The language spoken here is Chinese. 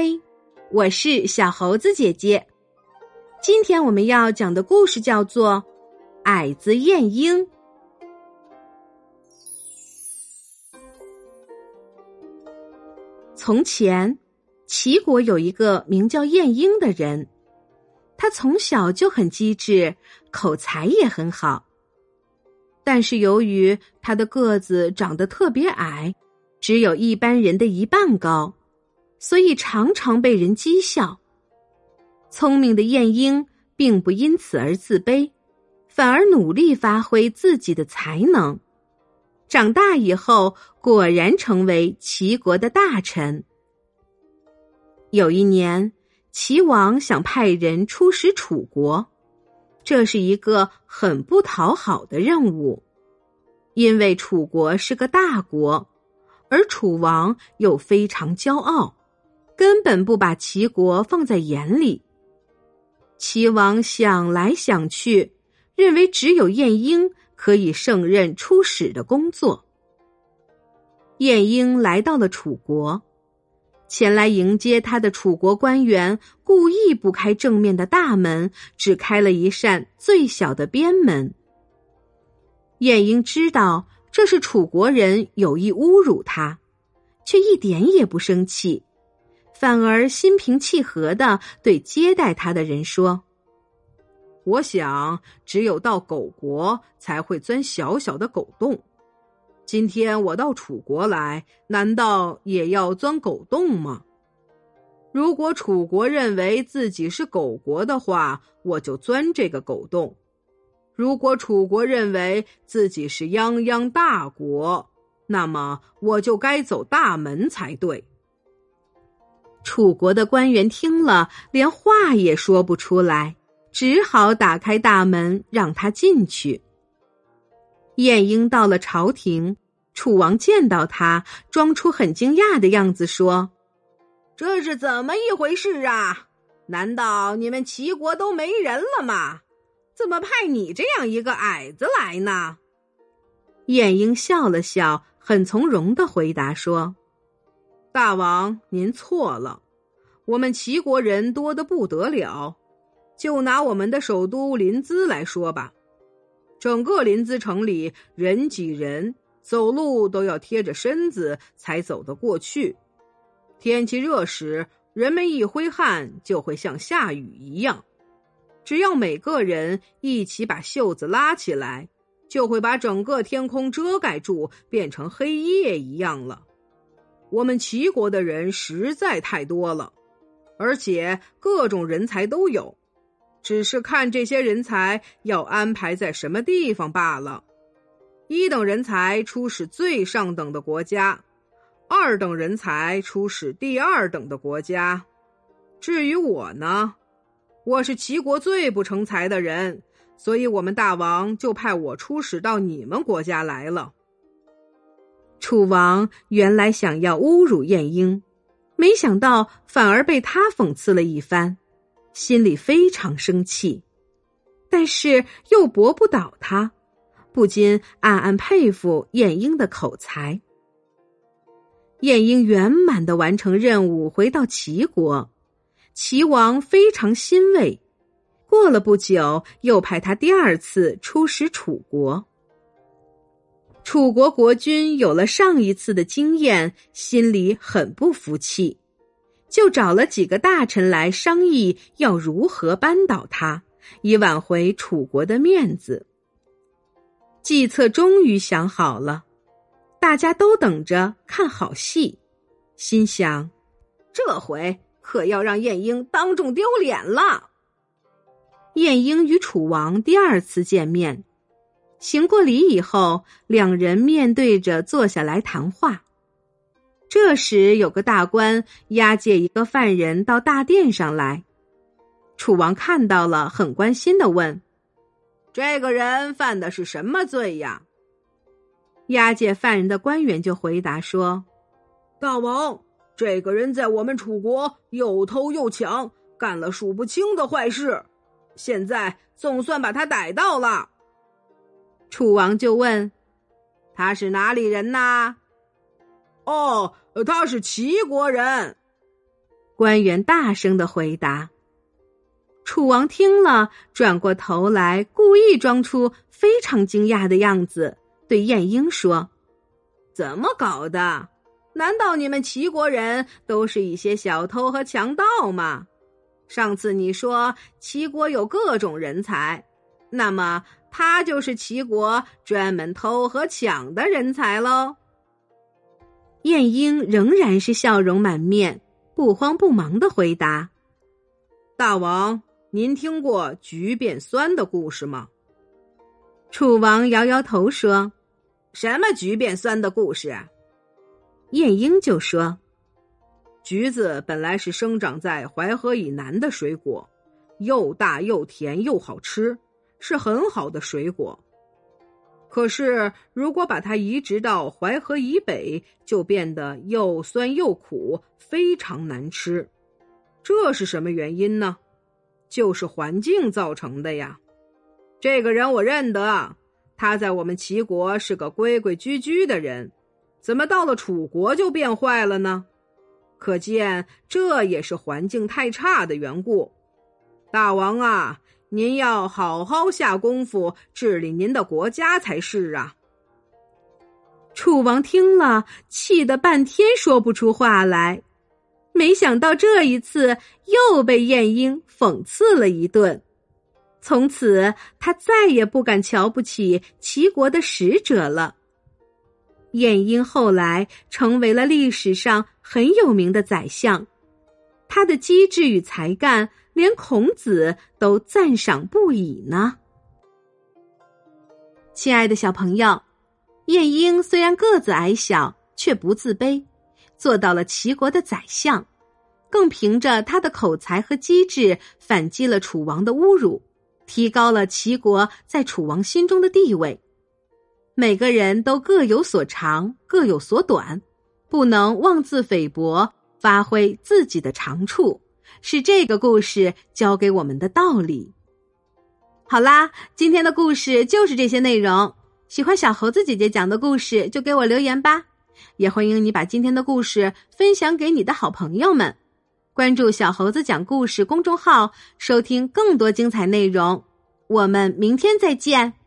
嗨，我是小猴子姐姐。今天我们要讲的故事叫做《矮子晏婴》。从前，齐国有一个名叫晏婴的人，他从小就很机智，口才也很好。但是由于他的个子长得特别矮，只有一般人的一半高。所以常常被人讥笑。聪明的晏婴并不因此而自卑，反而努力发挥自己的才能。长大以后，果然成为齐国的大臣。有一年，齐王想派人出使楚国，这是一个很不讨好的任务，因为楚国是个大国，而楚王又非常骄傲。根本不把齐国放在眼里。齐王想来想去，认为只有晏婴可以胜任出使的工作。晏婴来到了楚国，前来迎接他的楚国官员故意不开正面的大门，只开了一扇最小的边门。晏婴知道这是楚国人有意侮辱他，却一点也不生气。反而心平气和的对接待他的人说：“我想，只有到狗国才会钻小小的狗洞。今天我到楚国来，难道也要钻狗洞吗？如果楚国认为自己是狗国的话，我就钻这个狗洞；如果楚国认为自己是泱泱大国，那么我就该走大门才对。”楚国的官员听了，连话也说不出来，只好打开大门让他进去。晏婴到了朝廷，楚王见到他，装出很惊讶的样子，说：“这是怎么一回事啊？难道你们齐国都没人了吗？怎么派你这样一个矮子来呢？”晏婴笑了笑，很从容的回答说。大王，您错了。我们齐国人多的不得了，就拿我们的首都临淄来说吧，整个临淄城里人挤人，走路都要贴着身子才走得过去。天气热时，人们一挥汗就会像下雨一样。只要每个人一起把袖子拉起来，就会把整个天空遮盖住，变成黑夜一样了。我们齐国的人实在太多了，而且各种人才都有，只是看这些人才要安排在什么地方罢了。一等人才出使最上等的国家，二等人才出使第二等的国家。至于我呢，我是齐国最不成才的人，所以我们大王就派我出使到你们国家来了。楚王原来想要侮辱晏婴，没想到反而被他讽刺了一番，心里非常生气，但是又驳不倒他，不禁暗暗佩服晏婴的口才。晏婴圆满的完成任务，回到齐国，齐王非常欣慰。过了不久，又派他第二次出使楚国。楚国国君有了上一次的经验，心里很不服气，就找了几个大臣来商议要如何扳倒他，以挽回楚国的面子。计策终于想好了，大家都等着看好戏，心想：这回可要让晏婴当众丢脸了。晏婴与楚王第二次见面。行过礼以后，两人面对着坐下来谈话。这时，有个大官押解一个犯人到大殿上来。楚王看到了，很关心的问：“这个人犯的是什么罪呀？”押解犯人的官员就回答说：“大王，这个人在我们楚国又偷又抢，干了数不清的坏事，现在总算把他逮到了。”楚王就问：“他是哪里人呐？”“哦，他是齐国人。”官员大声的回答。楚王听了，转过头来，故意装出非常惊讶的样子，对晏婴说：“怎么搞的？难道你们齐国人都是一些小偷和强盗吗？上次你说齐国有各种人才，那么他就是齐国专门偷和抢的人才喽？”晏婴仍然是笑容满面，不慌不忙的回答：“大王。”您听过橘变酸的故事吗？楚王摇摇头说：“什么橘变酸的故事？”晏婴就说：“橘子本来是生长在淮河以南的水果，又大又甜又好吃，是很好的水果。可是如果把它移植到淮河以北，就变得又酸又苦，非常难吃。这是什么原因呢？”就是环境造成的呀，这个人我认得，他在我们齐国是个规规矩矩的人，怎么到了楚国就变坏了呢？可见这也是环境太差的缘故。大王啊，您要好好下功夫治理您的国家才是啊！楚王听了，气得半天说不出话来。没想到这一次又被晏婴讽刺了一顿，从此他再也不敢瞧不起齐国的使者了。晏婴后来成为了历史上很有名的宰相，他的机智与才干，连孔子都赞赏不已呢。亲爱的小朋友，晏婴虽然个子矮小，却不自卑。做到了齐国的宰相，更凭着他的口才和机智反击了楚王的侮辱，提高了齐国在楚王心中的地位。每个人都各有所长，各有所短，不能妄自菲薄，发挥自己的长处，是这个故事教给我们的道理。好啦，今天的故事就是这些内容。喜欢小猴子姐姐讲的故事，就给我留言吧。也欢迎你把今天的故事分享给你的好朋友们，关注小猴子讲故事公众号，收听更多精彩内容。我们明天再见。